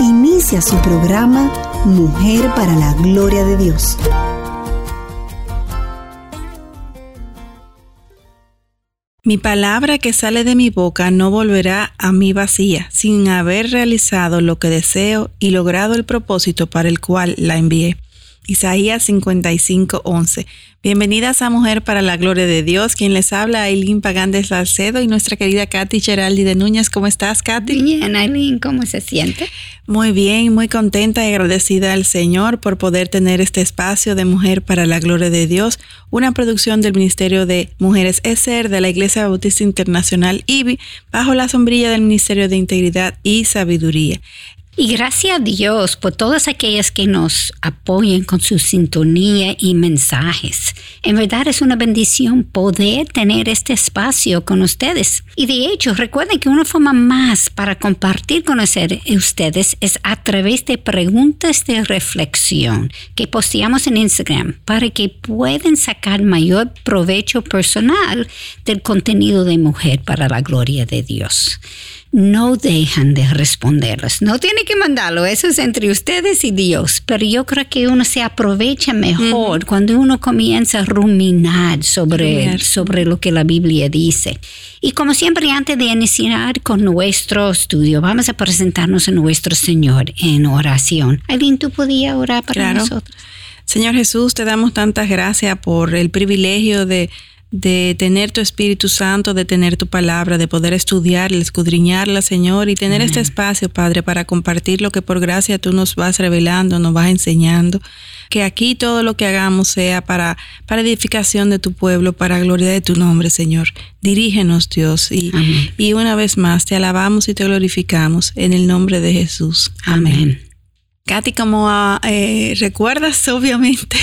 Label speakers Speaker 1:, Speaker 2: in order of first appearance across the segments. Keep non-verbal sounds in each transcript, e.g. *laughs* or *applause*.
Speaker 1: Inicia su programa Mujer para la Gloria de Dios.
Speaker 2: Mi palabra que sale de mi boca no volverá a mí vacía, sin haber realizado lo que deseo y logrado el propósito para el cual la envié. Isaías 55, 11. Bienvenidas a Mujer para la Gloria de Dios. Quien les habla, Aileen Pagandes Salcedo y nuestra querida Katy Geraldi de Núñez. ¿Cómo estás, Katy?
Speaker 3: Bien, Aileen, ¿cómo se siente?
Speaker 2: Muy bien, muy contenta y agradecida al Señor por poder tener este espacio de Mujer para la Gloria de Dios, una producción del Ministerio de Mujeres ESER de la Iglesia Bautista Internacional IBI, bajo la sombrilla del Ministerio de Integridad y Sabiduría.
Speaker 3: Y gracias a Dios por todas aquellas que nos apoyan con su sintonía y mensajes. En verdad es una bendición poder tener este espacio con ustedes. Y de hecho, recuerden que una forma más para compartir conocer ustedes es a través de preguntas de reflexión que posteamos en Instagram para que puedan sacar mayor provecho personal del contenido de Mujer para la Gloria de Dios no dejan de responderlos. No tiene que mandarlo, eso es entre ustedes y Dios, pero yo creo que uno se aprovecha mejor cuando uno comienza a ruminar sobre, sobre lo que la Biblia dice. Y como siempre, antes de iniciar con nuestro estudio, vamos a presentarnos a nuestro Señor en oración. Aileen, ¿tú podías orar para nosotros?
Speaker 2: Señor Jesús, te damos tantas gracias por el privilegio de de tener tu Espíritu Santo, de tener tu palabra, de poder estudiarla, escudriñarla, Señor, y tener este espacio, Padre, para compartir lo que por gracia tú nos vas revelando, nos vas enseñando. Que aquí todo lo que hagamos sea para, para edificación de tu pueblo, para gloria de tu nombre, Señor. Dirígenos, Dios, y, y una vez más te alabamos y te glorificamos en el nombre de Jesús. Amén. Katy, como ah, eh, recuerdas, *laughs* obviamente,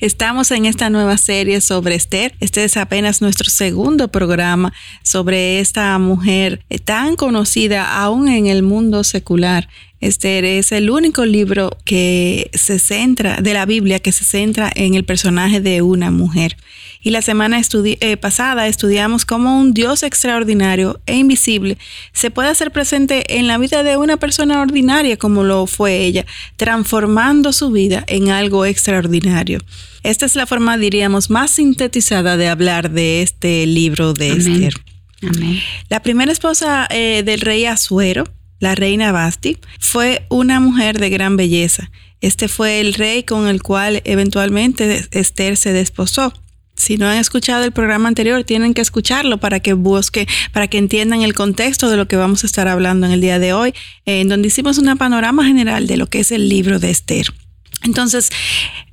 Speaker 2: estamos en esta nueva serie sobre Esther. Este es apenas nuestro segundo programa sobre esta mujer eh, tan conocida aún en el mundo secular. Esther es el único libro que se centra, de la Biblia, que se centra en el personaje de una mujer. Y la semana eh, pasada estudiamos cómo un Dios extraordinario e invisible se puede hacer presente en la vida de una persona ordinaria como lo fue ella, transformando su vida en algo extraordinario. Esta es la forma, diríamos, más sintetizada de hablar de este libro de Esther. La primera esposa eh, del rey Asuero, la reina Basti, fue una mujer de gran belleza. Este fue el rey con el cual eventualmente Esther se desposó. Si no han escuchado el programa anterior, tienen que escucharlo para que busque, para que entiendan el contexto de lo que vamos a estar hablando en el día de hoy, en donde hicimos un panorama general de lo que es el libro de Esther. Entonces,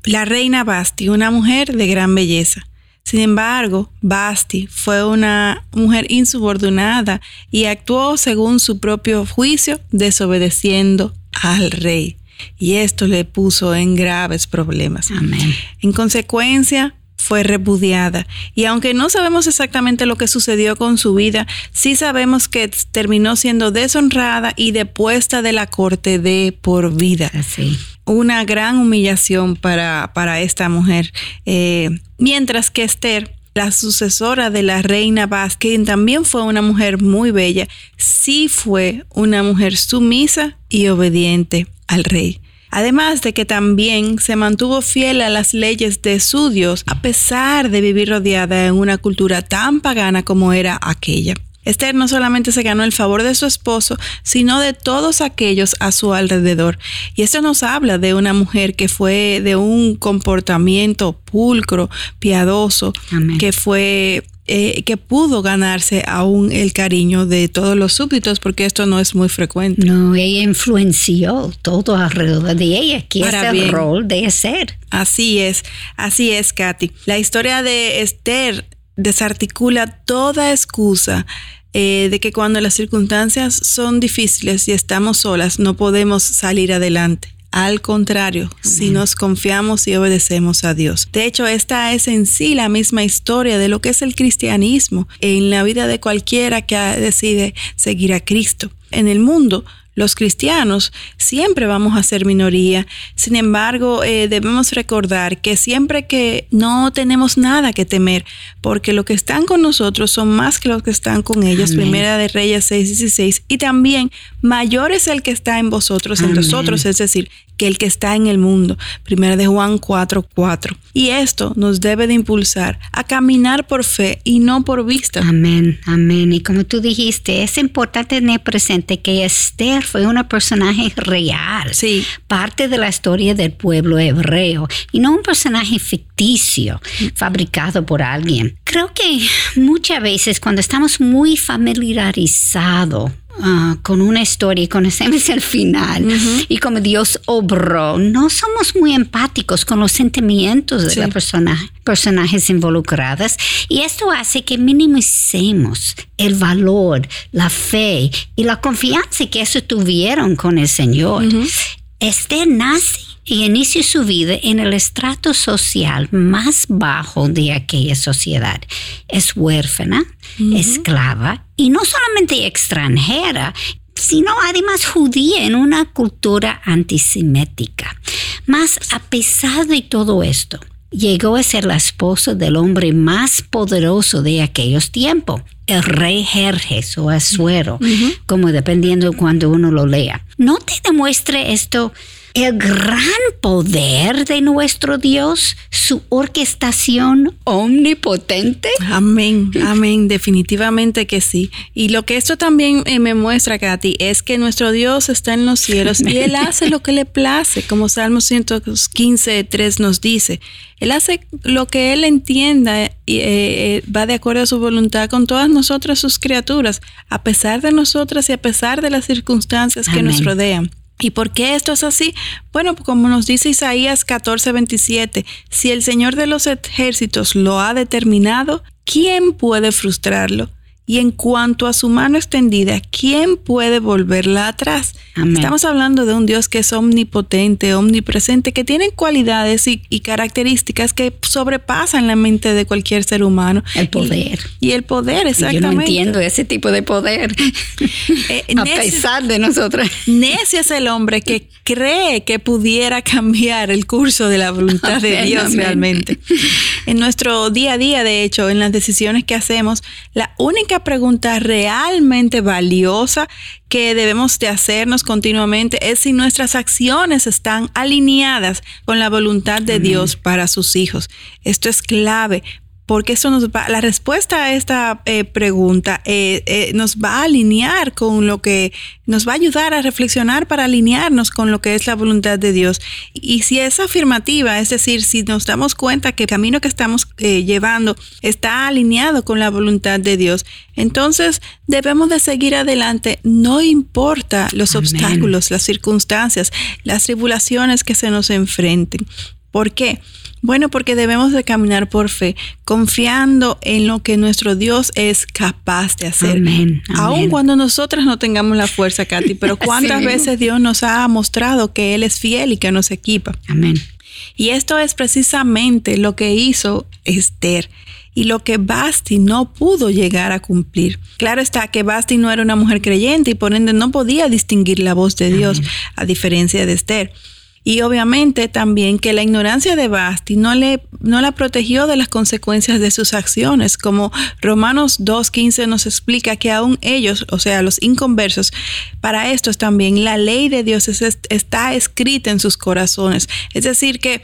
Speaker 2: la reina Basti, una mujer de gran belleza. Sin embargo, Basti fue una mujer insubordinada y actuó según su propio juicio, desobedeciendo al rey. Y esto le puso en graves problemas.
Speaker 3: Amén.
Speaker 2: En consecuencia, fue repudiada. Y aunque no sabemos exactamente lo que sucedió con su vida, sí sabemos que terminó siendo deshonrada y depuesta de la corte de por vida.
Speaker 3: Así.
Speaker 2: Una gran humillación para, para esta mujer. Eh, mientras que Esther, la sucesora de la reina Vaz, quien también fue una mujer muy bella, sí fue una mujer sumisa y obediente al rey. Además de que también se mantuvo fiel a las leyes de su Dios, a pesar de vivir rodeada en una cultura tan pagana como era aquella. Esther no solamente se ganó el favor de su esposo, sino de todos aquellos a su alrededor. Y esto nos habla de una mujer que fue de un comportamiento pulcro, piadoso, que fue eh, que pudo ganarse aún el cariño de todos los súbditos, porque esto no es muy frecuente.
Speaker 3: No, ella influenció todo alrededor de ella, que es el rol de ser.
Speaker 2: Así es, así es, Katy. La historia de Esther desarticula toda excusa eh, de que cuando las circunstancias son difíciles y estamos solas, no podemos salir adelante. Al contrario, si nos confiamos y obedecemos a Dios. De hecho, esta es en sí la misma historia de lo que es el cristianismo en la vida de cualquiera que decide seguir a Cristo. En el mundo, los cristianos siempre vamos a ser minoría. Sin embargo, eh, debemos recordar que siempre que no tenemos nada que temer, porque los que están con nosotros son más que los que están con ellos. Primera de Reyes 6, 16. Y también mayor es el que está en vosotros, en nosotros, es decir, que el que está en el mundo. Primera de Juan 4, 4. Y esto nos debe de impulsar a caminar por fe y no por vista.
Speaker 3: Amén, amén. Y como tú dijiste, es importante tener presente que Esther fue una personaje real.
Speaker 2: Sí.
Speaker 3: Parte de la historia del pueblo hebreo y no un personaje ficticio, fabricado por alguien. Creo que muchas veces cuando estamos muy familiarizados Ah, con una historia y conocemos el final. Y como Dios obró, no somos muy empáticos con los sentimientos de las personajes involucradas. Y esto hace que minimicemos el valor, la fe y la confianza que eso tuvieron con el Señor. Este nace y inicia su vida en el estrato social más bajo de aquella sociedad. Es huérfana, esclava y no solamente extranjera, sino además judía en una cultura antisemética. Mas a pesar de todo esto, llegó a ser la esposa del hombre más poderoso de aquellos tiempos, el rey Jerjes o Asuero, como dependiendo de cuando uno lo lea. ¿No te demuestre esto el gran poder de nuestro Dios, su orquestación omnipotente?
Speaker 2: Amén, amén, definitivamente que sí. Y lo que esto también eh, me muestra, Katy, es que nuestro Dios está en los cielos y Él hace lo que le place, como Salmo 115, 3 nos dice. Él hace lo que Él entienda y eh, eh, va de acuerdo a su voluntad con todas nosotras, sus criaturas, a pesar de nosotras y a pesar de las circunstancias que nos rodean. ¿Y por qué esto es así? Bueno, como nos dice Isaías 14, 27, si el Señor de los ejércitos lo ha determinado, ¿quién puede frustrarlo? Y en cuanto a su mano extendida, ¿quién puede volverla atrás? Estamos hablando de un Dios que es omnipotente, omnipresente, que tiene cualidades y, características que sobrepasan la mente de cualquier ser humano.
Speaker 3: El poder.
Speaker 2: Y, el poder, exactamente.
Speaker 3: Yo no entiendo ese tipo de poder. *laughs* Eh, *laughs* a pesar de nosotros.
Speaker 2: Necio es el hombre que cree que pudiera cambiar el curso de la voluntad de Dios realmente. En nuestro día a día, de hecho, en las decisiones que hacemos, la única pregunta realmente valiosa que debemos de hacernos continuamente es si nuestras acciones están alineadas con la voluntad de Dios para sus hijos. Esto es clave porque eso nos va, la respuesta a esta eh, pregunta eh, eh, nos va a alinear con lo que nos va a ayudar a reflexionar para alinearnos con lo que es la voluntad de Dios. Y si es afirmativa, es decir, si nos damos cuenta que el camino que estamos llevando está alineado con la voluntad de Dios, entonces debemos de seguir adelante, no importa los obstáculos, las circunstancias, las tribulaciones que se nos enfrenten. ¿Por qué? Bueno, porque debemos de caminar por fe, confiando en lo que nuestro Dios es capaz de hacer.
Speaker 3: Amén,
Speaker 2: Aun cuando nosotras no tengamos la fuerza, Katy, pero *laughs* cuántas veces Dios nos ha mostrado que Él es fiel y que nos equipa.
Speaker 3: Amén.
Speaker 2: Y esto es precisamente lo que hizo Esther y lo que Basti no pudo llegar a cumplir. Claro está que Basti no era una mujer creyente y por ende no podía distinguir la voz de Dios, a diferencia de Esther. Y obviamente también que la ignorancia de Basti no, le, no la protegió de las consecuencias de sus acciones, como Romanos 2.15 nos explica que aún ellos, o sea, los inconversos, para estos también la ley de Dios está escrita en sus corazones. Es decir, que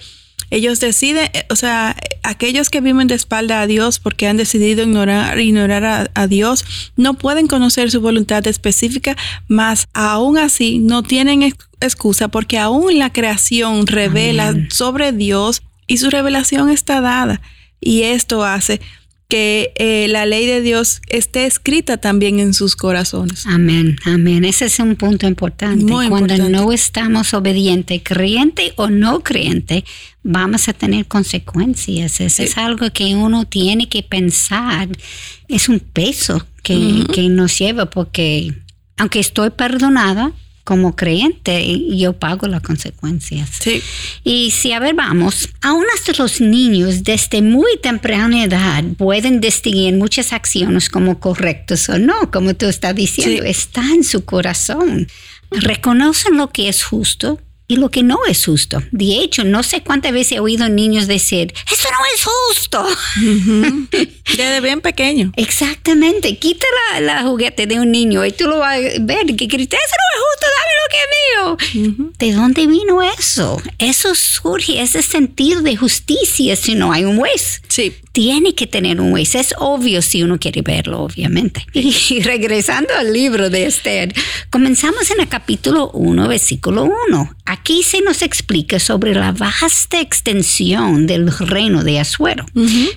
Speaker 2: ellos deciden, eh, o sea, aquellos que viven de espalda a Dios porque han decidido ignorar, ignorar a, Dios, no pueden conocer su voluntad específica, mas aún así no tienen excusa porque aún la creación revela sobre Dios y su revelación está dada. Y esto hace que eh, la ley de Dios esté escrita también en sus corazones.
Speaker 3: Amén, amén. Ese es un punto importante. Cuando no estamos obedientes, creyente o no creyente, vamos a tener consecuencias. Eso es algo que uno tiene que pensar. Es un peso que, que nos lleva porque aunque estoy perdonada, como creyente, yo pago las consecuencias.
Speaker 2: Sí.
Speaker 3: Y si, a ver, vamos, aún hasta los niños desde muy temprana edad pueden distinguir muchas acciones como correctas o no, como tú estás diciendo, está en su corazón. Reconocen lo que es justo, y lo que no es justo. De hecho, no sé cuántas veces he oído niños decir, eso no es justo. *laughs*
Speaker 2: Desde bien pequeño.
Speaker 3: Exactamente. Quita la, juguete de un niño y tú lo vas a ver que grita, eso no es justo, dame lo que es mío. ¿De dónde vino eso? Eso surge, ese sentido de justicia si no hay un juez.
Speaker 2: Sí.
Speaker 3: Tiene que tener un juez. Es obvio si uno quiere verlo, obviamente. *laughs* Y regresando al libro de Esther, comenzamos en el capítulo 1, versículo 1 Aquí se nos explica sobre la vasta extensión del reino de Asuero.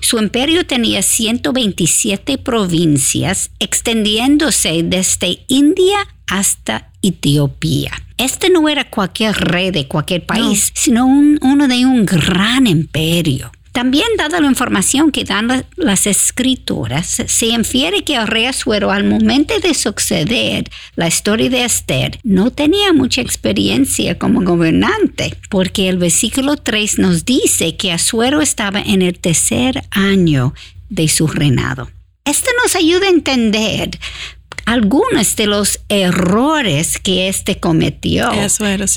Speaker 3: Su imperio tenía 127 provincias, extendiéndose desde India hasta Etiopía. Este no era cualquier rey de cualquier país, sino uno de un gran imperio. También, dada la información que dan las escrituras, se infiere que el rey Asuero, al momento de suceder la historia de Esther, no tenía mucha experiencia como gobernante, porque el versículo 3 nos dice que Asuero estaba en el tercer año de su reinado. Esto nos ayuda a entender algunos de los errores que éste cometió,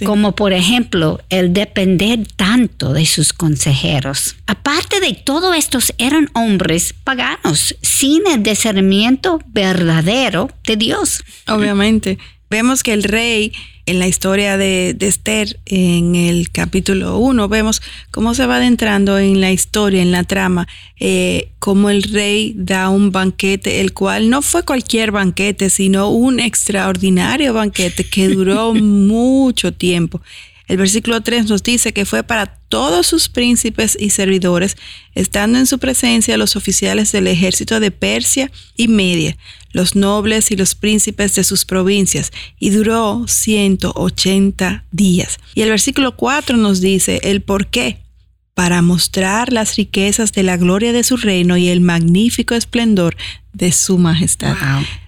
Speaker 3: como por ejemplo el depender tanto de sus consejeros. Aparte de todo, estos eran hombres paganos, sin el discernimiento verdadero de Dios.
Speaker 2: Obviamente, vemos que el rey en la historia de, Esther, en el capítulo 1, vemos cómo se va adentrando en la historia, en la trama, eh, cómo el rey da un banquete, el cual no fue cualquier banquete, sino un extraordinario banquete que duró *laughs* mucho tiempo. El versículo 3 nos dice que fue para todos sus príncipes y servidores, estando en su presencia los oficiales del ejército de Persia y Media, los nobles y los príncipes de sus provincias, y duró 180 días. Y el versículo 4 nos dice el por qué para mostrar las riquezas de la gloria de su reino y el magnífico esplendor de su majestad.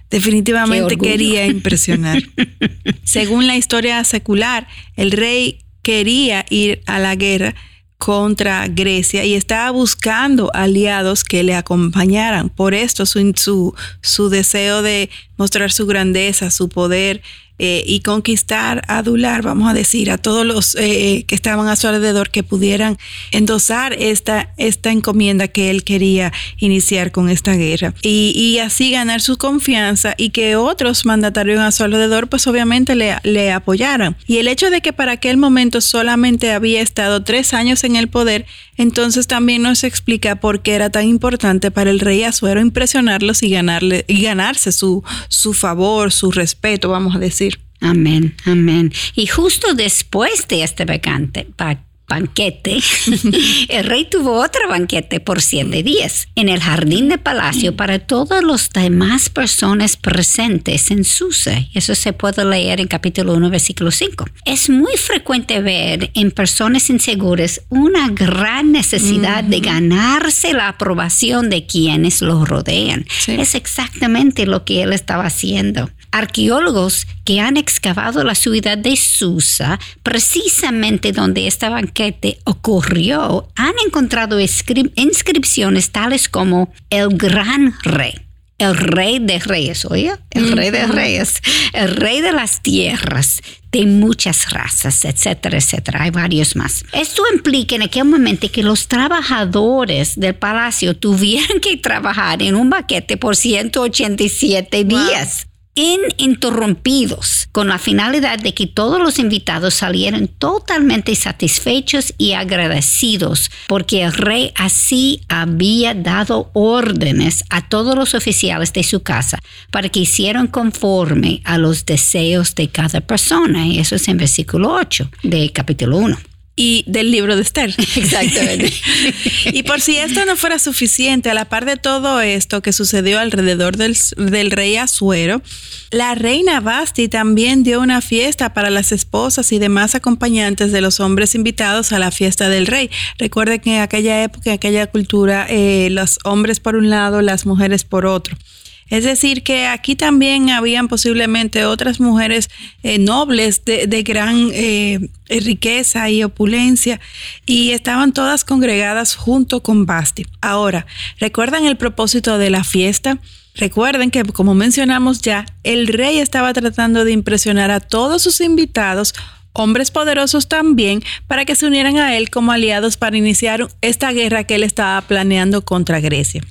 Speaker 2: Definitivamente quería impresionar. *laughs* Según la historia secular, el rey quería ir a la guerra contra Grecia y estaba buscando aliados que le acompañaran. Por esto su, su, su deseo de mostrar su grandeza, su poder, eh, y conquistar, adular, vamos a decir, a todos los eh, que estaban a su alrededor que pudieran endosar esta, esta encomienda que él quería iniciar con esta guerra. Y, y así ganar su confianza y que otros mandatarios a su alrededor pues obviamente le, le apoyaran. Y el hecho de que para aquel momento solamente había estado tres años en el poder, entonces también nos explica por qué era tan importante para el rey Azuero impresionarlos y, ganarle, y ganarse su, su favor, su respeto, vamos a decir.
Speaker 3: Amén, amén. Y justo después de este vacante, banquete, *laughs* el rey tuvo otro banquete por siete días en el jardín de palacio para todas las demás personas presentes en Susa. Eso se puede leer en capítulo 1, versículo 5. Es muy frecuente ver en personas inseguras una gran necesidad de ganarse la aprobación de quienes los rodean. Es exactamente lo que él estaba haciendo. Arqueólogos que han excavado la ciudad de Susa, precisamente donde esta banquete ocurrió, han encontrado inscripciones tales como el gran rey el rey de reyes, oye, el rey de reyes, el rey de las tierras, de muchas razas, etcétera, etcétera. Hay varios más. Esto implica en aquel momento que los trabajadores del palacio tuvieron que trabajar en un banquete por 187 días ininterrumpidos, con la finalidad de que todos los invitados salieran totalmente satisfechos y agradecidos, porque el rey así había dado órdenes a todos los oficiales de su casa para que hicieran conforme a los deseos de cada persona. Y eso es en versículo 8 de capítulo 1.
Speaker 2: Y del libro de Esther. *laughs*
Speaker 3: Exactamente. *laughs*
Speaker 2: y por si esto no fuera suficiente, a la par de todo esto que sucedió alrededor del, del rey Azuero, la reina Basti también dio una fiesta para las esposas y demás acompañantes de los hombres invitados a la fiesta del rey. Recuerde que en aquella época, en aquella cultura, eh, los hombres por un lado, las mujeres por otro. Es decir, que aquí también habían posiblemente otras mujeres eh, nobles de, gran eh, riqueza y opulencia y estaban todas congregadas junto con Basti. Ahora, ¿recuerdan el propósito de la fiesta? Recuerden que, como mencionamos ya, el rey estaba tratando de impresionar a todos sus invitados hombres poderosos también, para que se unieran a él como aliados para iniciar esta guerra que él estaba planeando contra Grecia.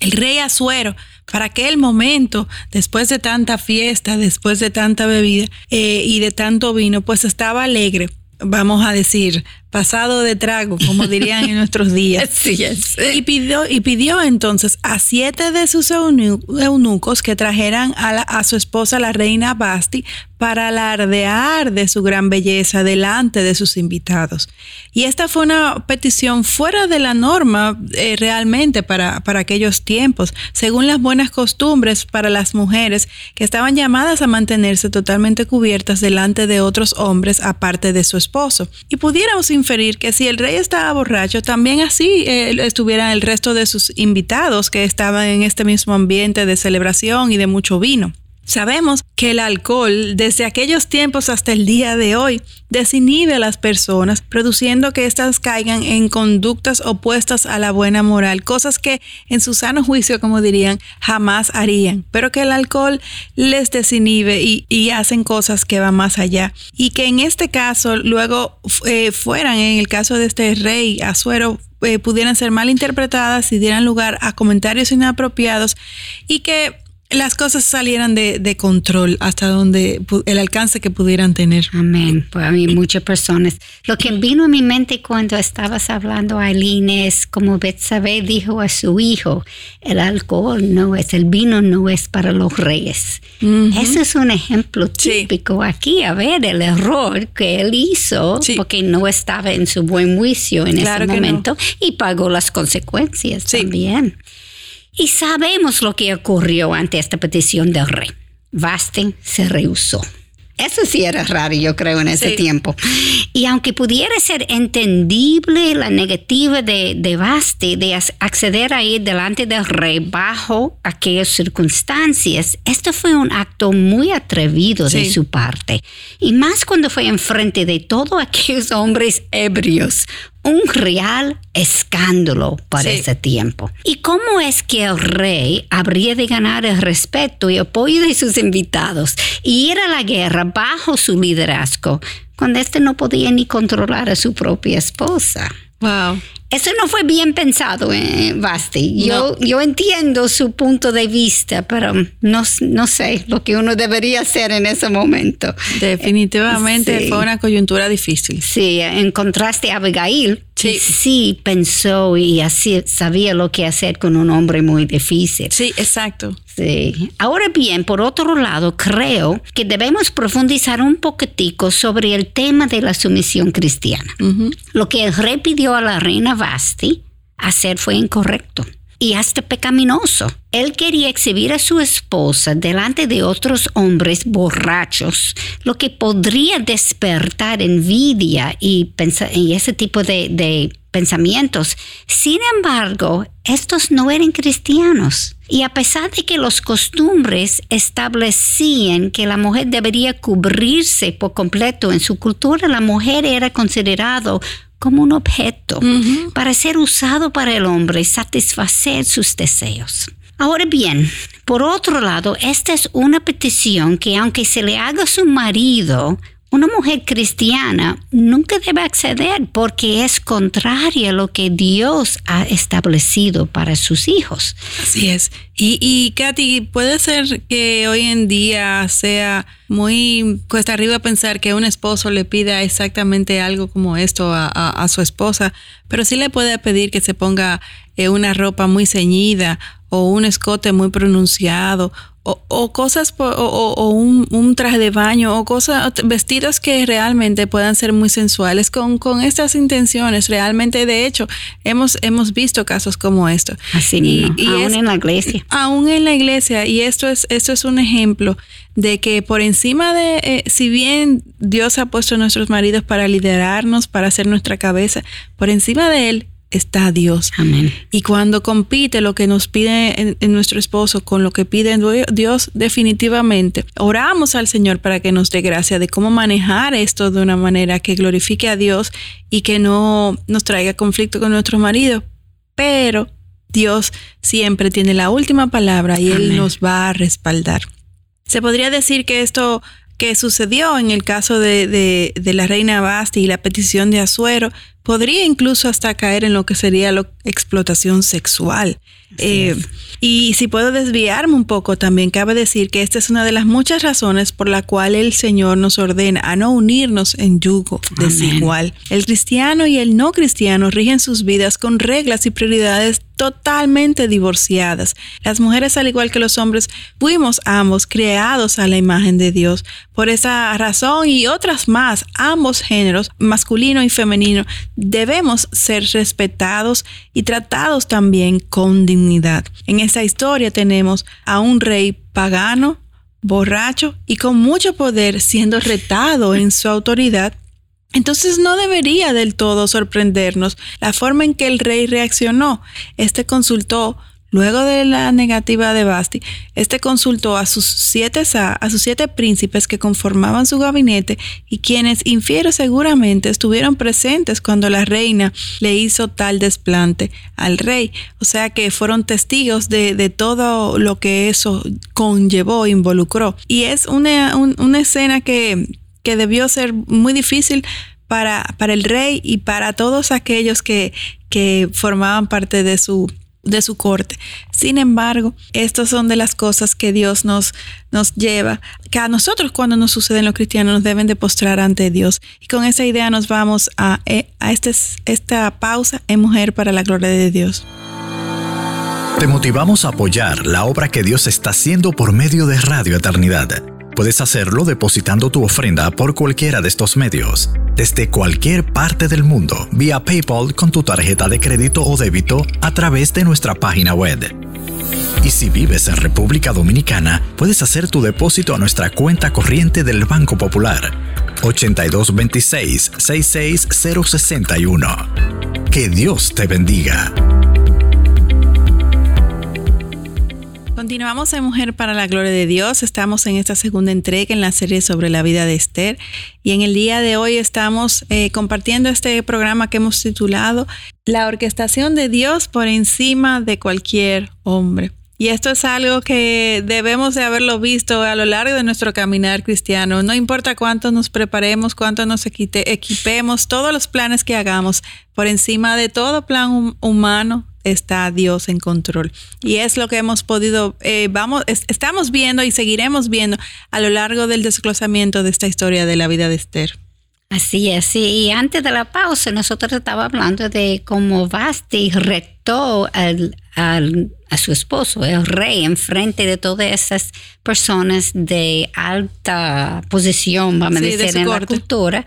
Speaker 2: El rey Azuero, para aquel momento, después de tanta fiesta, después de tanta bebida eh, y de tanto vino, pues estaba alegre, vamos a decir, pasado de trago, como dirían en nuestros días. *laughs*
Speaker 3: Sí, es.
Speaker 2: Y pidió, y pidió entonces a siete de sus eunucos que trajeran a, a su esposa, la reina Basti, para alardear de su gran belleza delante de sus invitados. Y esta fue una petición fuera de la norma eh, realmente para, para aquellos tiempos, según las buenas costumbres para las mujeres que estaban llamadas a mantenerse totalmente cubiertas delante de otros hombres aparte de su esposo. Y pudiéramos inferir que si el rey estaba borracho, también así eh, estuvieran el resto de sus invitados que estaban en este mismo ambiente de celebración y de mucho vino. Sabemos que el alcohol desde aquellos tiempos hasta el día de hoy desinhibe a las personas, produciendo que éstas caigan en conductas opuestas a la buena moral, cosas que en su sano juicio, como dirían, jamás harían, pero que el alcohol les desinhibe y, hacen cosas que van más allá. Y que en este caso luego eh, fueran, en el caso de este rey Azuero, eh, pudieran ser mal interpretadas y dieran lugar a comentarios inapropiados y que las cosas salieran de, de, control hasta donde el alcance que pudieran tener.
Speaker 3: Amén. Pues a mí muchas personas. Lo que vino a mi mente cuando estabas hablando, Aileen, es como Betsabé dijo a su hijo, el alcohol no es, el vino no es para los reyes. Ese es un ejemplo típico aquí. A ver, el error que él hizo porque no estaba en su buen juicio en ese momento y pagó las consecuencias también. Y sabemos lo que ocurrió ante esta petición del rey. Vasten se rehusó. Eso sí era raro, yo creo, en ese tiempo. Y aunque pudiera ser entendible la negativa de, de Basti de acceder a ir delante del rey bajo aquellas circunstancias, esto fue un acto muy atrevido de su parte. Y más cuando fue enfrente de todos aquellos hombres ebrios, un real escándalo para ese tiempo. ¿Y cómo es que el rey habría de ganar el respeto y apoyo de sus invitados y ir a la guerra bajo su liderazgo cuando éste no podía ni controlar a su propia esposa?
Speaker 2: Wow.
Speaker 3: Eso no fue bien pensado, eh, Basti. Yo, yo entiendo su punto de vista, pero no, no sé lo que uno debería hacer en ese momento.
Speaker 2: Definitivamente fue una coyuntura difícil.
Speaker 3: Sí, en contraste a Abigail, sí. sí pensó y así sabía lo que hacer con un hombre muy difícil.
Speaker 2: Sí, exacto.
Speaker 3: Sí. Ahora bien, por otro lado, creo que debemos profundizar un poquitico sobre el tema de la sumisión cristiana. Lo que el rey pidió a la reina Basti hacer fue incorrecto y hasta pecaminoso. Él quería exhibir a su esposa delante de otros hombres borrachos, lo que podría despertar envidia y, ese tipo de, de pensamientos. Sin embargo, estos no eran cristianos. Y a pesar de que los costumbres establecían que la mujer debería cubrirse por completo en su cultura, la mujer era considerado como un objeto para ser usado para el hombre y satisfacer sus deseos. Ahora bien, por otro lado, esta es una petición que aunque se le haga a su marido, una mujer cristiana nunca debe acceder porque es contraria a lo que Dios ha establecido para sus hijos.
Speaker 2: Así es. Y, y Katy, puede ser que hoy en día sea muy cuesta arriba pensar que un esposo le pida exactamente algo como esto a, su esposa, pero sí le puede pedir que se ponga eh, una ropa muy ceñida o un escote muy pronunciado o, cosas o, un, traje de baño o cosas vestidos que realmente puedan ser muy sensuales con, con estas intenciones. Realmente de hecho hemos hemos visto casos como esto.
Speaker 3: Así y, aún en la iglesia.
Speaker 2: Aún en la iglesia. Y esto es esto es un ejemplo de que por encima de eh, si bien Dios ha puesto a nuestros maridos para liderarnos para ser nuestra cabeza por encima de él está Dios.
Speaker 3: Amén.
Speaker 2: Y cuando compite lo que nos pide en, nuestro esposo con lo que pide Dios, definitivamente oramos al Señor para que nos dé gracia de cómo manejar esto de una manera que glorifique a Dios y que no nos traiga conflicto con nuestro marido. Pero Dios siempre tiene la última palabra y Él nos va a respaldar. Se podría decir que esto que sucedió en el caso de, de, la reina Basti y la petición de Azuero podría incluso hasta caer en lo que sería la explotación sexual. Eh, y si puedo desviarme un poco, también cabe decir que esta es una de las muchas razones por la cual el Señor nos ordena a no unirnos en yugo desigual. El cristiano y el no cristiano rigen sus vidas con reglas y prioridades totalmente divorciadas. Las mujeres, al igual que los hombres, fuimos ambos creados a la imagen de Dios. Por esa razón y otras más, ambos géneros, masculino y femenino, debemos ser respetados y tratados también con dignidad. En esta historia tenemos a un rey pagano, borracho y con mucho poder siendo retado *laughs* en su autoridad entonces no debería del todo sorprendernos la forma en que el rey reaccionó. Este consultó, luego de la negativa de Basti, este consultó a sus siete, a sus siete príncipes que conformaban su gabinete y quienes, infiero seguramente, estuvieron presentes cuando la reina le hizo tal desplante al rey. O sea que fueron testigos de, todo lo que eso conllevó, involucró. Y es una, una escena que que debió ser muy difícil para, para el rey y para todos aquellos que, que formaban parte de su, de su corte. Sin embargo, estas son de las cosas que Dios nos, nos lleva, que a nosotros cuando nos suceden los cristianos nos deben de postrar ante Dios. Y con esa idea nos vamos a, eh, a este, esta pausa en Mujer para la Gloria de Dios.
Speaker 4: Te motivamos a apoyar la obra que Dios está haciendo por medio de Radio Eternidad. Puedes hacerlo depositando tu ofrenda por cualquiera de estos medios, desde cualquier parte del mundo, vía PayPal con tu tarjeta de crédito o débito a través de nuestra página web. Y si vives en República Dominicana, puedes hacer tu depósito a nuestra cuenta corriente del Banco Popular 8226 66061. Que Dios te bendiga.
Speaker 2: Continuamos en Mujer para la Gloria de Dios. Estamos en esta segunda entrega en la serie sobre la vida de Esther. Y en el día de hoy estamos eh, compartiendo este programa que hemos titulado La orquestación de Dios por encima de cualquier hombre. Y esto es algo que debemos de haberlo visto a lo largo de nuestro caminar cristiano. No importa cuánto nos preparemos, cuánto nos equipemos, todos los planes que hagamos, por encima de todo plan humano está Dios en control. Y es lo que hemos podido, eh, vamos, estamos viendo y seguiremos viendo a lo largo del desglosamiento de esta historia de la vida de Esther.
Speaker 3: Así es, y antes de la pausa nosotros estábamos hablando de cómo Basti retó al, a su esposo, el rey, en frente de todas esas personas de alta posición, vamos a decir, en la cultura,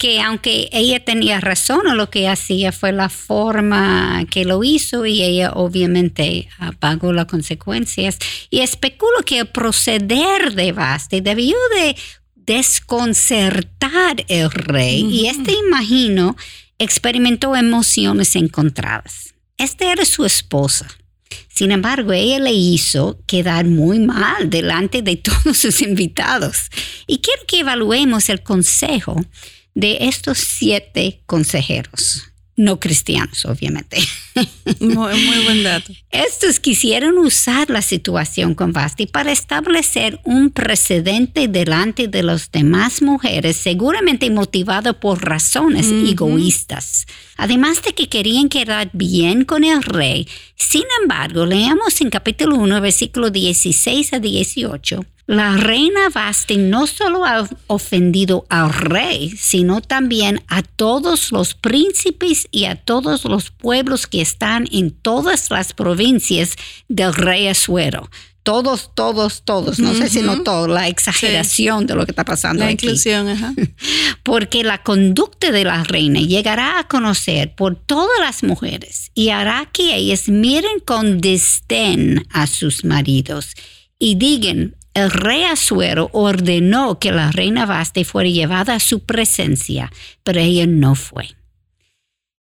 Speaker 3: que aunque ella tenía razón o lo que hacía fue la forma que lo hizo y ella obviamente pagó las consecuencias. Y especulo que el proceder de Basti debió de desconcertar el rey y este imagino experimentó emociones encontradas. Esta era su esposa. Sin embargo, ella le hizo quedar muy mal delante de *laughs* todos sus invitados. Y quiero que evaluemos el consejo de estos siete consejeros, no cristianos, obviamente.
Speaker 2: Muy, buen dato.
Speaker 3: Estos quisieron usar la situación con Basti para establecer un precedente delante de las demás mujeres, seguramente motivado por razones egoístas. Además de que querían quedar bien con el rey, sin embargo, leamos en capítulo 1, versículo 16 a 18 La reina Vasti no solo ha ofendido al rey, sino también a todos los príncipes y a todos los pueblos que están en todas las provincias del rey Asuero. Todos, todos, todos. No sé si notó la exageración de lo que está pasando
Speaker 2: La
Speaker 3: aquí.
Speaker 2: inclusión, ajá. *laughs*
Speaker 3: Porque la conducta de la reina llegará a conocer por todas las mujeres y hará que ellas miren con desdén a sus maridos y digan, el rey Asuero ordenó que la reina Vaste fuera llevada a su presencia, pero ella no fue.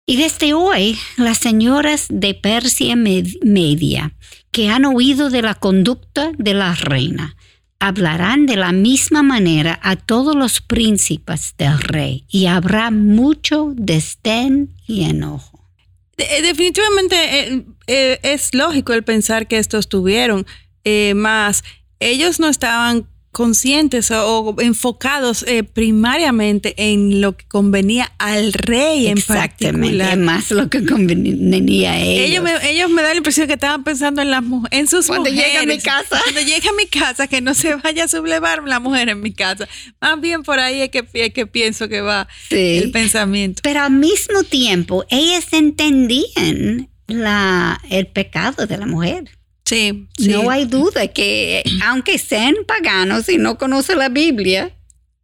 Speaker 3: Y desde hoy, las señoras de Persia Med- Media, que han oído de la conducta de la reina, hablarán de la misma manera a todos los príncipes del rey, y habrá mucho desdén y enojo.
Speaker 2: De- definitivamente eh, eh, es lógico el pensar que estos tuvieron, eh, más ellos no estaban conscientes o, enfocados eh, primariamente en lo que convenía al rey en particular.
Speaker 3: más lo que convenía a ellos.
Speaker 2: Ellos me, ellos me dan la impresión que estaban pensando en las en sus
Speaker 3: Cuando
Speaker 2: mujeres.
Speaker 3: llegue a mi casa.
Speaker 2: Cuando llegue a mi casa, que no se vaya a sublevar la mujer en mi casa. Más bien por ahí es que, es que pienso que va
Speaker 3: Sí.
Speaker 2: el pensamiento.
Speaker 3: Pero al mismo tiempo, ellas entendían la, el pecado de la mujer.
Speaker 2: Sí, sí.
Speaker 3: No hay duda que, aunque sean paganos y no conocen la Biblia,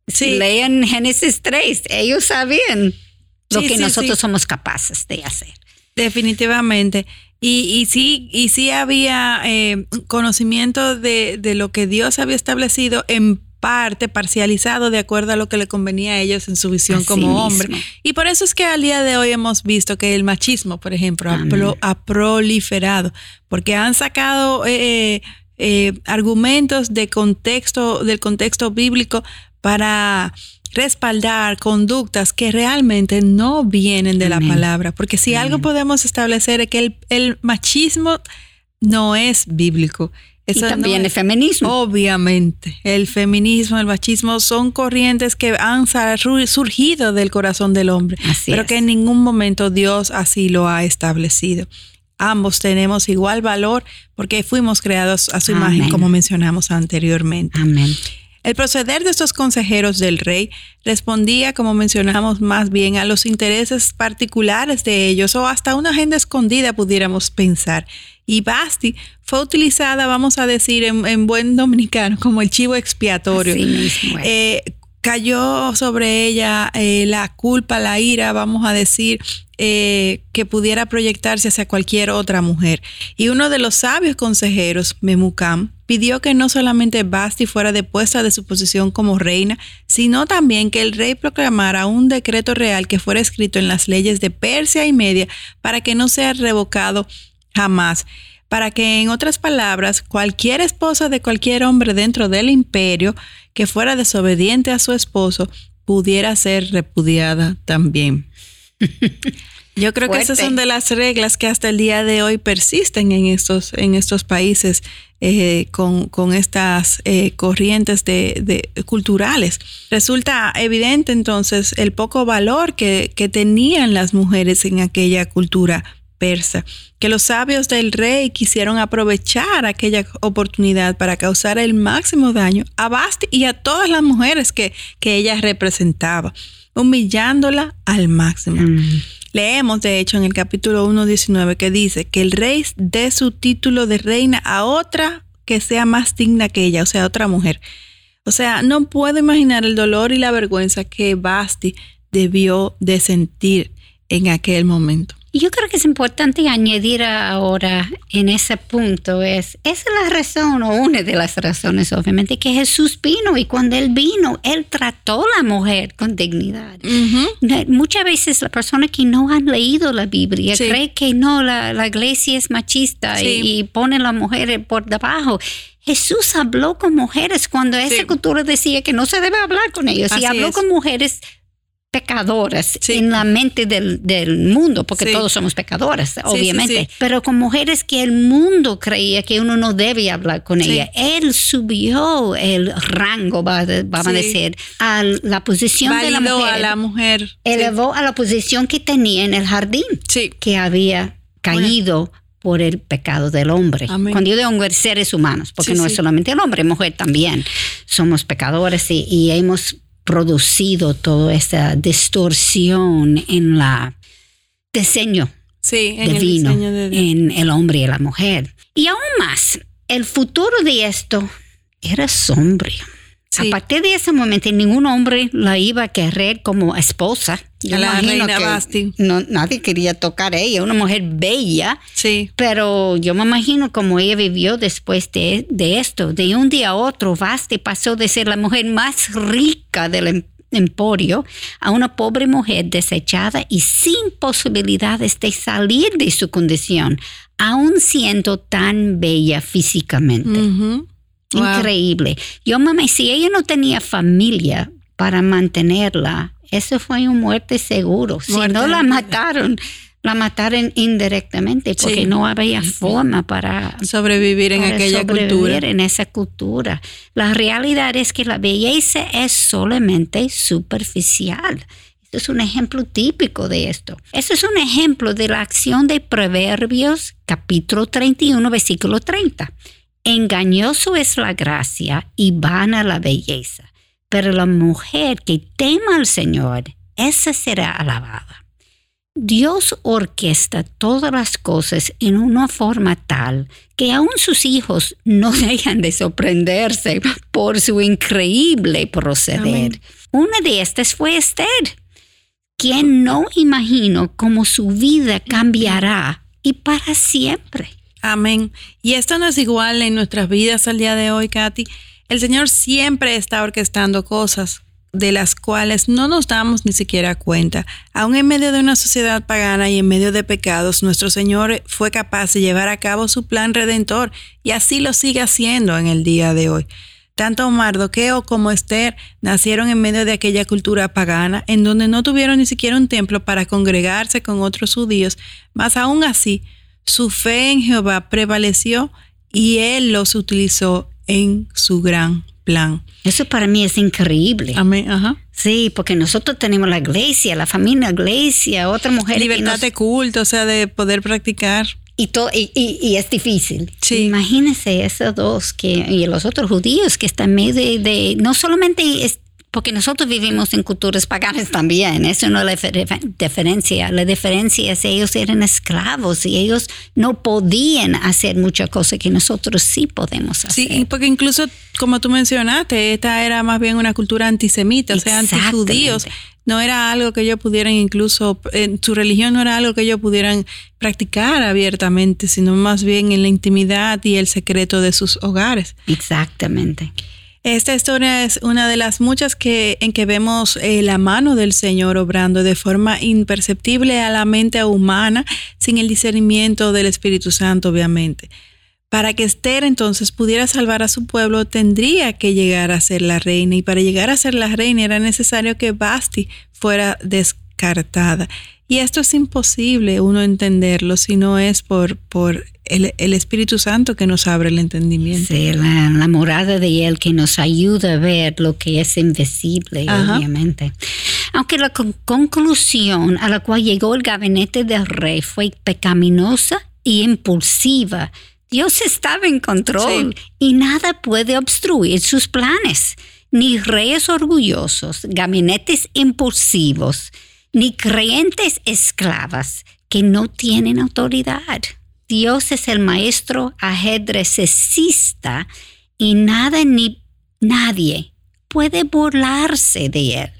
Speaker 2: Sí.
Speaker 3: lean Génesis 3, ellos sabían lo que nosotros somos capaces de hacer.
Speaker 2: Definitivamente. Y, y sí, y sí había eh, conocimiento de, de lo que Dios había establecido en parte, parcializado de acuerdo a lo que le convenía a ellos en su visión
Speaker 3: Así
Speaker 2: como
Speaker 3: mismo.
Speaker 2: hombre. Y por eso es que al día de hoy hemos visto que el machismo, por ejemplo, ha,
Speaker 3: Amén.
Speaker 2: pro- ha proliferado, porque han sacado eh, eh, argumentos de contexto, del contexto bíblico para respaldar conductas que realmente no vienen de
Speaker 3: Amén.
Speaker 2: la palabra. Porque si algo podemos establecer es que el, el machismo no es bíblico.
Speaker 3: Y
Speaker 2: Eso
Speaker 3: también
Speaker 2: no
Speaker 3: el feminismo.
Speaker 2: Obviamente, el feminismo, el machismo son corrientes que han surgido del corazón del hombre,
Speaker 3: Así
Speaker 2: pero
Speaker 3: es.
Speaker 2: que en ningún momento Dios así lo ha establecido. Ambos tenemos igual valor porque fuimos creados a su imagen, como mencionamos anteriormente.
Speaker 3: Amén.
Speaker 2: El proceder de estos consejeros del rey respondía, como mencionamos, más bien a los intereses particulares de ellos o hasta una agenda escondida, pudiéramos pensar. Y Basti fue utilizada, vamos a decir, en, en buen dominicano, como el chivo expiatorio.
Speaker 3: Así mismo es.
Speaker 2: Eh, cayó sobre ella eh, la culpa, la ira, vamos a decir, eh, que pudiera proyectarse hacia cualquier otra mujer. Y uno de los sabios consejeros, Memucam, pidió que no solamente Basti fuera depuesta de su posición como reina, sino también que el rey proclamara un decreto real que fuera escrito en las leyes de Persia y Media para que no sea revocado jamás para que, en otras palabras, cualquier esposa de cualquier hombre dentro del imperio que fuera desobediente a su esposo pudiera ser repudiada también. *laughs* Yo creo que esas son de las reglas que hasta el día de hoy persisten en estos, en estos países eh, con, con estas eh, corrientes de, de- culturales. Resulta evidente entonces el poco valor que, que tenían las mujeres en aquella cultura persa, que los sabios del rey quisieron aprovechar aquella oportunidad para causar el máximo daño a Basti y a todas las mujeres que, que ella representaba, humillándola al máximo.
Speaker 3: Mm.
Speaker 2: Leemos, de hecho, en el capítulo 1.19 que dice que el rey dé su título de reina a otra que sea más digna que ella, o sea, otra mujer. O sea, no puedo imaginar el dolor y la vergüenza que Basti debió de sentir en aquel momento.
Speaker 3: Y Yo creo que es importante añadir ahora en ese punto es, esa es la razón o una de las razones obviamente que Jesús vino y cuando Él vino, Él trató a la mujer con dignidad. Muchas veces las personas que no han leído la Biblia
Speaker 2: Sí.
Speaker 3: creen que no, la, la iglesia es machista
Speaker 2: Sí.
Speaker 3: y, y pone a las mujeres por debajo. Jesús habló con mujeres cuando esa
Speaker 2: Sí.
Speaker 3: cultura decía que no se debe hablar con ellos y
Speaker 2: Así
Speaker 3: habló
Speaker 2: es.
Speaker 3: con mujeres pecadoras
Speaker 2: Sí.
Speaker 3: en la mente del, del mundo, porque
Speaker 2: Sí.
Speaker 3: todos somos pecadoras,
Speaker 2: sí,
Speaker 3: obviamente,
Speaker 2: sí.
Speaker 3: pero con mujeres que el mundo creía que uno no debe hablar con
Speaker 2: Sí.
Speaker 3: ella. Él subió el rango, va- vamos a
Speaker 2: Sí.
Speaker 3: decir, a la posición de la mujer.
Speaker 2: a la mujer.
Speaker 3: elevó a la posición que tenía en el jardín,
Speaker 2: Sí.
Speaker 3: que había caído por el pecado del hombre. Cuando yo digo seres humanos, porque no es solamente el hombre, mujer también. Somos pecadores y, hemos producido toda esta distorsión en la diseño
Speaker 2: sí,
Speaker 3: en divino el en el hombre y la mujer. Y aún más, el futuro de esto era sombrío. A partir de ese momento, ningún hombre la iba a querer como esposa.
Speaker 2: Yo la reina Basti.
Speaker 3: No, nadie quería tocar a ella, una mujer bella.
Speaker 2: Sí.
Speaker 3: Pero yo me imagino cómo ella vivió después de, de, esto. De un día a otro, Basti pasó de ser la mujer más rica del em, emporio a una pobre mujer desechada y sin posibilidades de salir de su condición, aún siendo tan bella físicamente. Increíble. Yo, mamá, si ella no tenía familia para mantenerla, eso fue un muerte seguro. Si no la mataron, la mataron indirectamente porque no había forma para
Speaker 2: sobrevivir en aquella sobrevivir cultura.
Speaker 3: En esa cultura. La realidad es que la belleza es solamente superficial. Esto es un ejemplo típico de esto. Esto es un ejemplo de la acción de Proverbios capítulo 31, versículo 30. Engañoso es la gracia y vana la belleza, pero la mujer que tema al Señor, esa será alabada. Dios orquesta todas las cosas en una forma tal que aún sus hijos no *laughs* dejan de sorprenderse por su increíble proceder. Una de estas fue Esther, quien no imagino cómo su vida cambiará y para siempre.
Speaker 2: Amén. Y esto no es igual en nuestras vidas al día de hoy, Katy. El Señor siempre está orquestando cosas de las cuales no nos damos ni siquiera cuenta. Aún en medio de una sociedad pagana y en medio de pecados, nuestro Señor fue capaz de llevar a cabo su plan redentor y así lo sigue haciendo en el día de hoy. Tanto Mardoqueo como Esther nacieron en medio de aquella cultura pagana, en donde no tuvieron ni siquiera un templo para congregarse con otros judíos, mas aún así su fe en Jehová prevaleció y él los utilizó en su gran plan.
Speaker 3: Eso para mí es increíble.
Speaker 2: Amén, ajá.
Speaker 3: Sí, porque nosotros tenemos la iglesia, la familia, iglesia, otra mujer.
Speaker 2: Libertad de culto, o sea, de poder practicar.
Speaker 3: Y, y, y, es difícil.
Speaker 2: Sí.
Speaker 3: Imagínense esos dos que, y los otros judíos que están medio de, de no solamente porque nosotros vivimos en culturas paganas también, eso no es la diferencia. La diferencia es que ellos eran esclavos y ellos no podían hacer muchas cosas que nosotros sí podemos hacer.
Speaker 2: Sí, porque incluso, como tú mencionaste, esta era más bien una cultura antisemita, o sea, antijudíos. No era algo que ellos pudieran incluso, en su religión no era algo que ellos pudieran practicar abiertamente, sino más bien en la intimidad y el secreto de sus hogares.
Speaker 3: Exactamente.
Speaker 2: Esta historia es una de las muchas que, en que vemos eh, la mano del Señor obrando de forma imperceptible a la mente humana, sin el discernimiento del Espíritu Santo, obviamente. Para que Esther entonces pudiera salvar a su pueblo, tendría que llegar a ser la reina, y para llegar a ser la reina era necesario que Basti fuera descartada. Y esto es imposible uno entenderlo si no es por, por el, Espíritu Santo que nos abre el entendimiento.
Speaker 3: Sí, la, morada de Él que nos ayuda a ver lo que es invisible, obviamente. Aunque la conclusión a la cual llegó el gabinete del rey fue pecaminosa y impulsiva, Dios estaba en control y nada puede obstruir sus planes. Ni reyes orgullosos, gabinetes impulsivos, ni creyentes esclavas que no tienen autoridad. Dios es el maestro ajedrecista y nada ni nadie puede burlarse de él.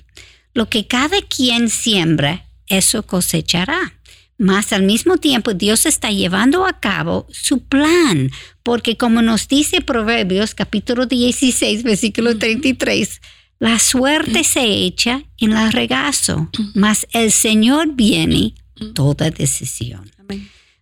Speaker 3: Lo que cada quien siembra, eso cosechará. Mas al mismo tiempo Dios está llevando a cabo su plan, porque como nos dice Proverbios capítulo 16, versículo 33, la suerte se echa en el regazo, mas el Señor viene toda decisión.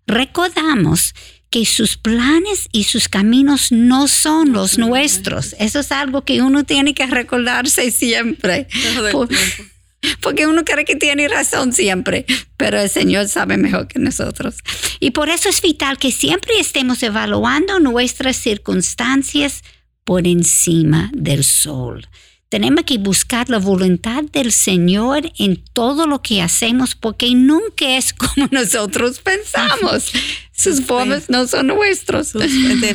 Speaker 3: Recordamos que sus planes y sus caminos no son los nuestros. Eso es algo que uno tiene que recordarse siempre. *laughs* porque uno cree que tiene razón siempre, pero el Señor sabe mejor que nosotros. Y por eso es vital que siempre estemos evaluando nuestras circunstancias por encima del sol tenemos que buscar la voluntad del Señor en todo lo que hacemos porque nunca es *laughs* como nosotros pensamos. Sus formas no son nuestros.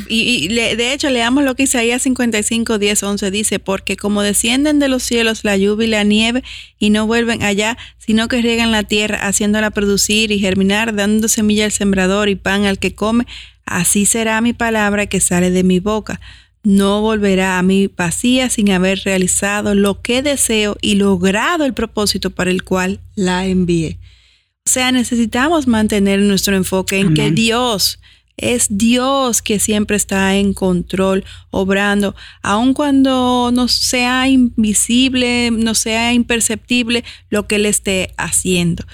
Speaker 2: Y, de hecho, leamos lo que Isaías 55, 10, 11 dice, porque como descienden de los cielos la lluvia y la nieve y no vuelven allá, sino que riegan la tierra, haciéndola producir y germinar, dando semilla al sembrador y pan al que come, así será mi palabra que sale de mi boca no volverá a mí vacía sin haber realizado lo que deseo y logrado el propósito para el cual la envié. O sea, necesitamos mantener nuestro enfoque en que Dios es Dios que siempre está en control, obrando, aun cuando no sea invisible, no sea imperceptible lo que Él esté haciendo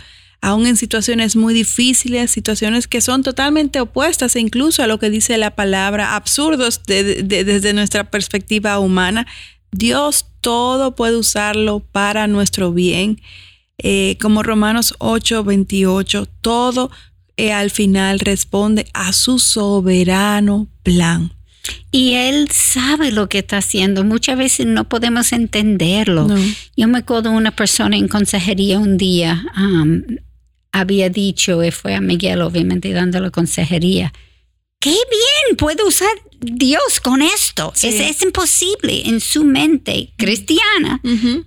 Speaker 2: aún en situaciones muy difíciles, situaciones que son totalmente opuestas e incluso a lo que dice la palabra, absurdos desde nuestra perspectiva humana, Dios todo puede usarlo para nuestro bien. Eh, como Romanos 8, 28, todo eh, al final responde a su soberano plan.
Speaker 3: Y él sabe lo que está haciendo. Muchas veces no podemos entenderlo. Yo me acuerdo de una persona en consejería un día, um, había dicho, y fue a Miguel obviamente dándole consejería, qué bien puede usar Dios con esto. Es, imposible. En su mente cristiana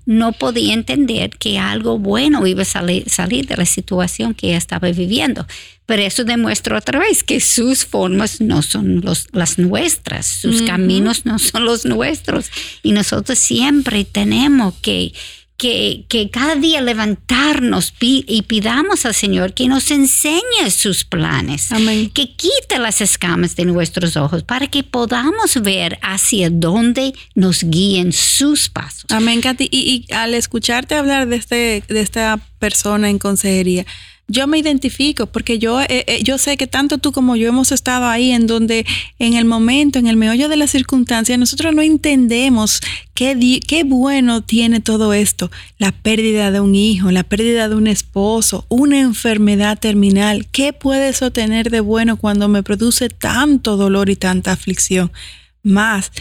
Speaker 3: no podía entender que algo bueno iba a salir, salir de la situación que ella estaba viviendo. Pero eso demuestra otra vez que sus formas no son los, las nuestras, sus caminos no son los nuestros. Y nosotros siempre tenemos que que, cada día levantarnos y pidamos al Señor que nos enseñe sus planes, que quite las escamas de nuestros ojos para que podamos ver hacia dónde nos guíen sus pasos.
Speaker 2: Amén, Katy. Y, y al escucharte hablar de, este, de esta persona en consejería, yo me identifico porque yo, eh, eh, yo sé que tanto tú como yo hemos estado ahí en donde en el momento, en el meollo de las circunstancias, nosotros no entendemos qué, qué bueno tiene todo esto. La pérdida de un hijo, la pérdida de un esposo, una enfermedad terminal. ¿Qué puede eso tener de bueno cuando me produce tanto dolor y tanta aflicción? Más,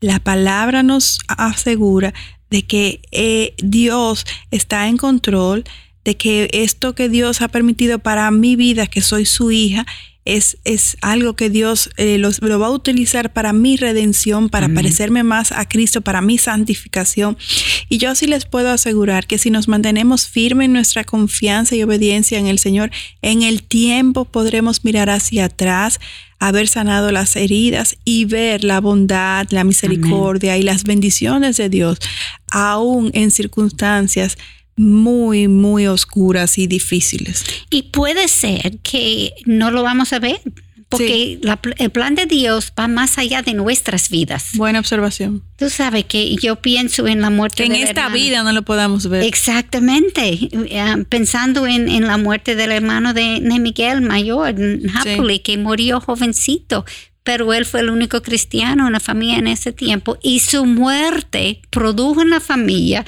Speaker 2: la palabra nos asegura de que eh, Dios está en control, de que esto que Dios ha permitido para mi vida, que soy su hija, es, es algo que Dios eh, lo va a utilizar para mi redención, para parecerme más a Cristo, para mi santificación. Y yo sí les puedo asegurar que si nos mantenemos firmes en nuestra confianza y obediencia en el Señor, en el tiempo podremos mirar hacia atrás, haber sanado las heridas y ver la bondad, la misericordia y las bendiciones de Dios, aún en circunstancias muy, muy oscuras y difíciles.
Speaker 3: Y puede ser que no lo vamos a ver, porque el plan de Dios va más allá de nuestras vidas.
Speaker 2: Buena observación.
Speaker 3: Tú sabes que yo pienso en la muerte
Speaker 2: que en esta vida no lo podamos ver.
Speaker 3: Exactamente. Eh, pensando en, la muerte del hermano de, Miguel Mayor, Napoli, que murió jovencito pero él fue el único cristiano en la familia en ese tiempo y su muerte produjo en la familia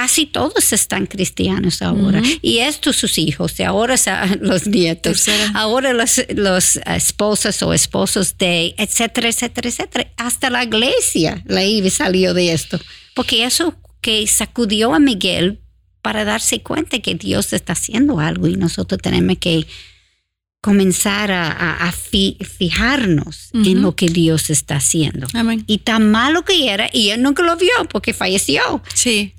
Speaker 3: casi todos están cristianos ahora. Y estos sus hijos, y ahora *laughs* los nietos, ahora los, los esposas o esposos de, etcétera, etcétera, etcétera. Hasta la iglesia, la IBE salió de esto. Porque eso que sacudió a Miguel para darse cuenta que Dios está haciendo algo y nosotros tenemos que comenzar a, fijarnos en lo que Dios está haciendo. Y tan malo que era, y él nunca lo vio porque falleció.
Speaker 2: Sí.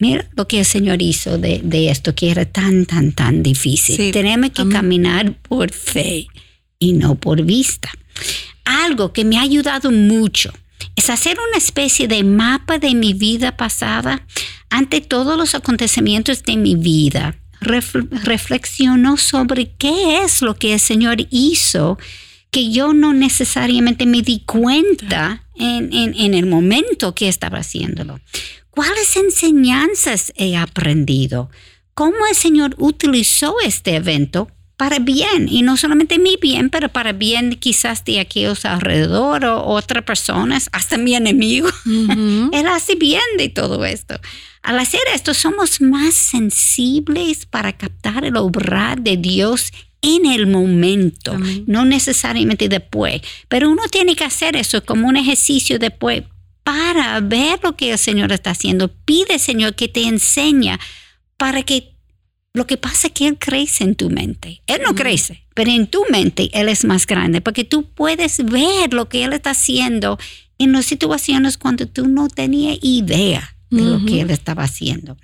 Speaker 3: Mira lo que el Señor hizo de, esto, que era tan, tan, tan difícil. Tenemos que caminar por fe y no por vista. Algo que me ha ayudado mucho es hacer una especie de mapa de mi vida pasada ante todos los acontecimientos de mi vida. reflexiono sobre qué es lo que el Señor hizo que yo no necesariamente me di cuenta en, en el momento que estaba haciéndolo. ¿Cuáles enseñanzas he aprendido? ¿Cómo el Señor utilizó este evento para bien? Y no solamente mi bien, pero para bien quizás de aquellos alrededor o otras personas, hasta mi enemigo. *laughs* Él hace bien de todo esto. Al hacer esto, somos más sensibles para captar el obrar de Dios en el momento, no necesariamente después. Pero uno tiene que hacer eso como un ejercicio después para ver lo que el Señor está haciendo. Pide, Señor, que te enseñe para que lo que pasa es que Él crece en tu mente. Él no crece, pero en tu mente Él es más grande, porque tú puedes ver lo que Él está haciendo en las situaciones cuando tú no tenías idea de lo que Él estaba haciendo.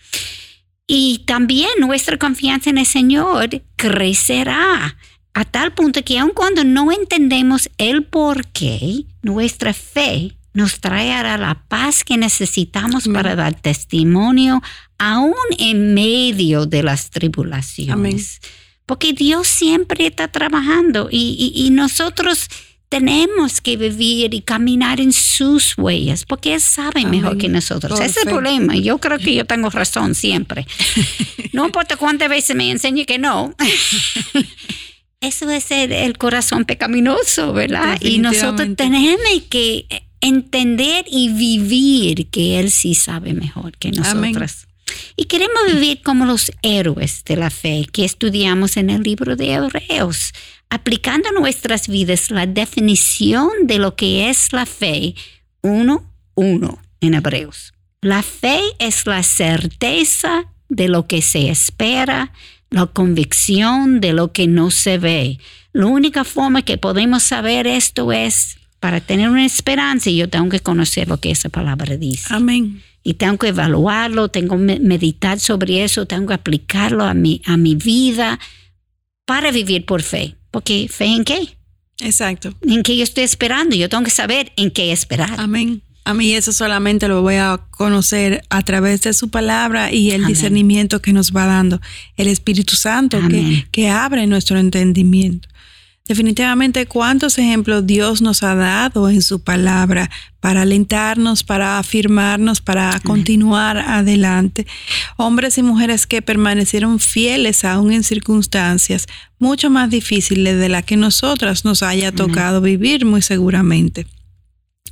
Speaker 3: Y también nuestra confianza en el Señor crecerá a tal punto que aun cuando no entendemos el por qué, nuestra fe nos traerá la paz que necesitamos para dar testimonio aún en medio de las tribulaciones. Porque Dios siempre está trabajando y, nosotros tenemos que vivir y caminar en sus huellas, porque Él sabe mejor que nosotros. Ese es el problema. Yo creo que yo tengo razón siempre. no *laughs* importa cuántas veces me enseñe que no. *laughs* Eso es el, corazón pecaminoso, ¿verdad? Y nosotros tenemos que entender y vivir que Él sí sabe mejor que nosotros. Y queremos vivir como los héroes de la fe que estudiamos en el libro de Hebreos, aplicando a nuestras vidas la definición de lo que es la fe, uno, uno en Hebreos. La fe es la certeza de lo que se espera, la convicción de lo que no se ve. La única forma que podemos saber esto es para tener una esperanza yo tengo que conocer lo que esa palabra dice.
Speaker 2: Amén.
Speaker 3: Y tengo que evaluarlo, tengo que meditar sobre eso, tengo que aplicarlo a mi, a mi vida para vivir por fe. Porque fe en qué?
Speaker 2: Exacto.
Speaker 3: En qué yo estoy esperando. Yo tengo que saber en qué esperar.
Speaker 2: Amén. A mí eso solamente lo voy a conocer a través de su palabra y el discernimiento que nos va dando el Espíritu Santo que, que, abre nuestro entendimiento. Definitivamente, cuántos ejemplos Dios nos ha dado en su palabra para alentarnos, para afirmarnos, para continuar adelante. Hombres y mujeres que permanecieron fieles aún en circunstancias mucho más difíciles de las que nosotras nos haya tocado vivir muy seguramente.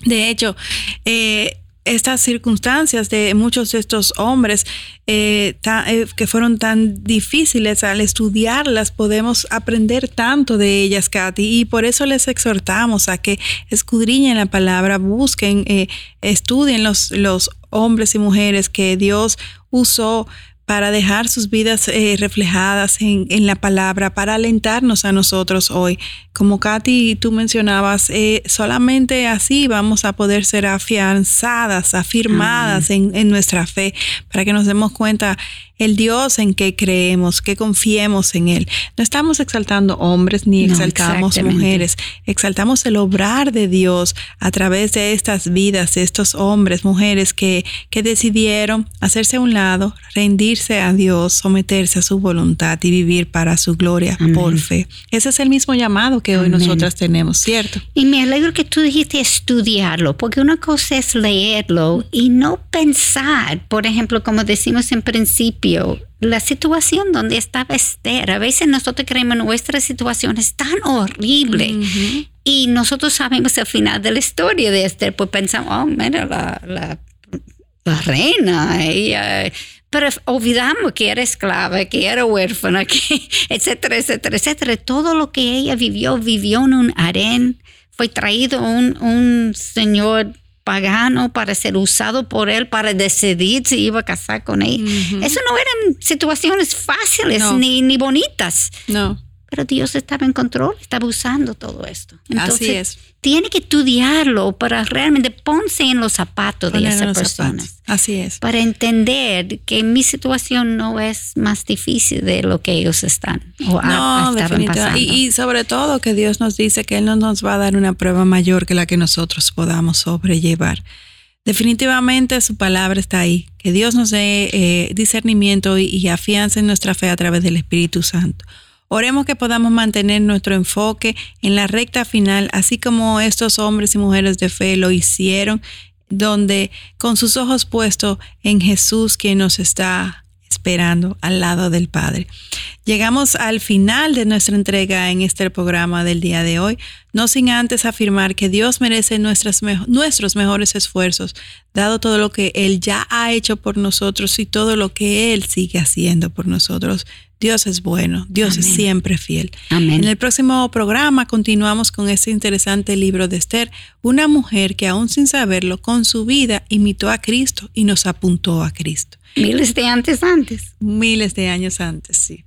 Speaker 2: De hecho, eh, estas circunstancias de muchos de estos hombres eh, eh, que fueron tan difíciles al estudiarlas, podemos aprender tanto de ellas, Katy, y por eso les exhortamos a que escudriñen la palabra, busquen, eh, estudien los, los hombres y mujeres que Dios usó para dejar sus vidas eh, reflejadas en, la palabra, para alentarnos a nosotros hoy. Como Katy, tú mencionabas, eh, solamente así vamos a poder ser afianzadas, afirmadas en, en, nuestra fe, para que nos demos cuenta el Dios en que creemos, que confiemos en Él. No estamos exaltando hombres ni exaltamos mujeres, exaltamos el obrar de Dios a través de estas vidas, de estos hombres, mujeres que, que decidieron hacerse a un lado, rendirse a Dios, someterse a su voluntad y vivir para su gloria por fe. Ese es el mismo llamado que hoy nosotras tenemos, ¿cierto?
Speaker 3: Y me alegro que tú dijiste estudiarlo, porque una cosa es leerlo y no pensar, por ejemplo, como decimos en principio, la situación donde estaba Esther. A veces nosotros creemos nuestra situación es tan horrible y nosotros sabemos el final de la historia de Esther, pues pensamos, oh, mira, la, la, la reina, ella, pero olvidamos que era esclava, que era huérfana, *laughs* que, etcétera, etcétera, etcétera. Todo lo que ella vivió, vivió en un harén, fue traído un, un señor pagano para ser usado por él para decidir si iba a casar con él. Eso no eran situaciones fáciles ni, ni bonitas.
Speaker 2: No.
Speaker 3: Pero Dios estaba en control, estaba usando todo esto.
Speaker 2: Entonces, Así es.
Speaker 3: Tiene que estudiarlo para realmente ponse en los zapatos de esa persona.
Speaker 2: Así es.
Speaker 3: Para entender que mi situación no es más difícil de lo que ellos están o no,
Speaker 2: definitivamente. Y, y, sobre todo que Dios nos dice que Él no nos va a dar una prueba mayor que la que nosotros podamos sobrellevar. Definitivamente su palabra está ahí. Que Dios nos dé eh, discernimiento y, y afianza en nuestra fe a través del Espíritu Santo. Oremos que podamos mantener nuestro enfoque en la recta final, así como estos hombres y mujeres de fe lo hicieron, donde con sus ojos puestos en Jesús, quien nos está esperando al lado del Padre. Llegamos al final de nuestra entrega en este programa del día de hoy, no sin antes afirmar que Dios merece nuestros mejores esfuerzos, dado todo lo que Él ya ha hecho por nosotros y todo lo que Él sigue haciendo por nosotros. Dios es bueno, Dios es siempre fiel.
Speaker 3: Amén.
Speaker 2: En el próximo programa continuamos con este interesante libro de Esther, una mujer que aún sin saberlo, con su vida imitó a Cristo y nos apuntó a Cristo.
Speaker 3: Miles de antes antes.
Speaker 2: Miles de años antes, sí.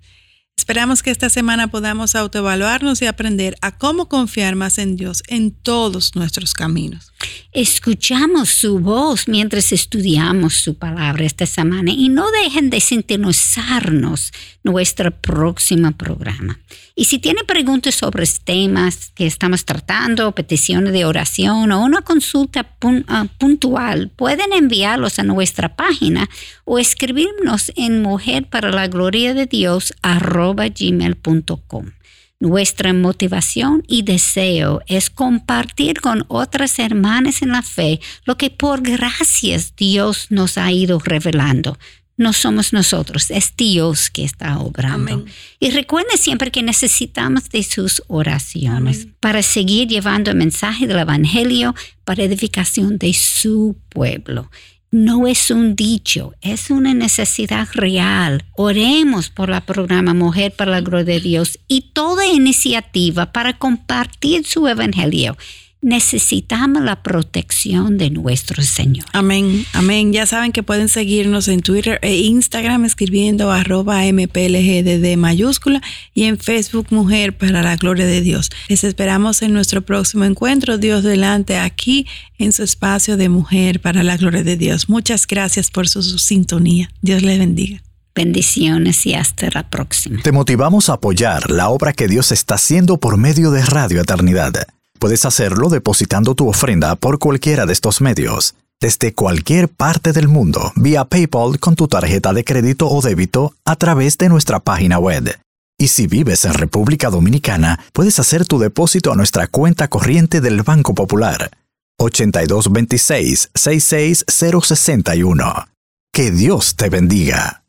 Speaker 2: Esperamos que esta semana podamos autoevaluarnos y aprender a cómo confiar más en Dios en todos nuestros caminos.
Speaker 3: Escuchamos su voz mientras estudiamos su palabra esta semana y no dejen de sintonizarnos nuestro próximo programa. Y si tienen preguntas sobre temas que estamos tratando, peticiones de oración o una consulta ah, puntual, pueden enviarlos a nuestra página o escribirnos en mujer para la gloria de Dios gmail.com. Nuestra motivación y deseo es compartir con otras hermanas en la fe lo que por gracias Dios nos ha ido revelando. No somos nosotros, es Dios que está obrando.
Speaker 2: Amén.
Speaker 3: Y recuerden siempre que necesitamos de sus oraciones
Speaker 2: Amén.
Speaker 3: para seguir llevando el mensaje del Evangelio para edificación de su pueblo. No es un dicho, es una necesidad real. Oremos por la programa Mujer para la Gloria de Dios y toda iniciativa para compartir su Evangelio. Necesitamos la protección de nuestro Señor.
Speaker 2: Amén, amén. Ya saben que pueden seguirnos en Twitter e Instagram escribiendo arroba mplgdd mayúscula y en Facebook Mujer para la Gloria de Dios. Les esperamos en nuestro próximo encuentro, Dios delante, aquí en su espacio de Mujer para la Gloria de Dios. Muchas gracias por su, su sintonía. Dios les bendiga.
Speaker 3: Bendiciones y hasta la próxima.
Speaker 4: Te motivamos a apoyar la obra que Dios está haciendo por medio de Radio Eternidad. Puedes hacerlo depositando tu ofrenda por cualquiera de estos medios, desde cualquier parte del mundo, vía PayPal con tu tarjeta de crédito o débito a través de nuestra página web. Y si vives en República Dominicana, puedes hacer tu depósito a nuestra cuenta corriente del Banco Popular. 8226 66061. Que Dios te bendiga.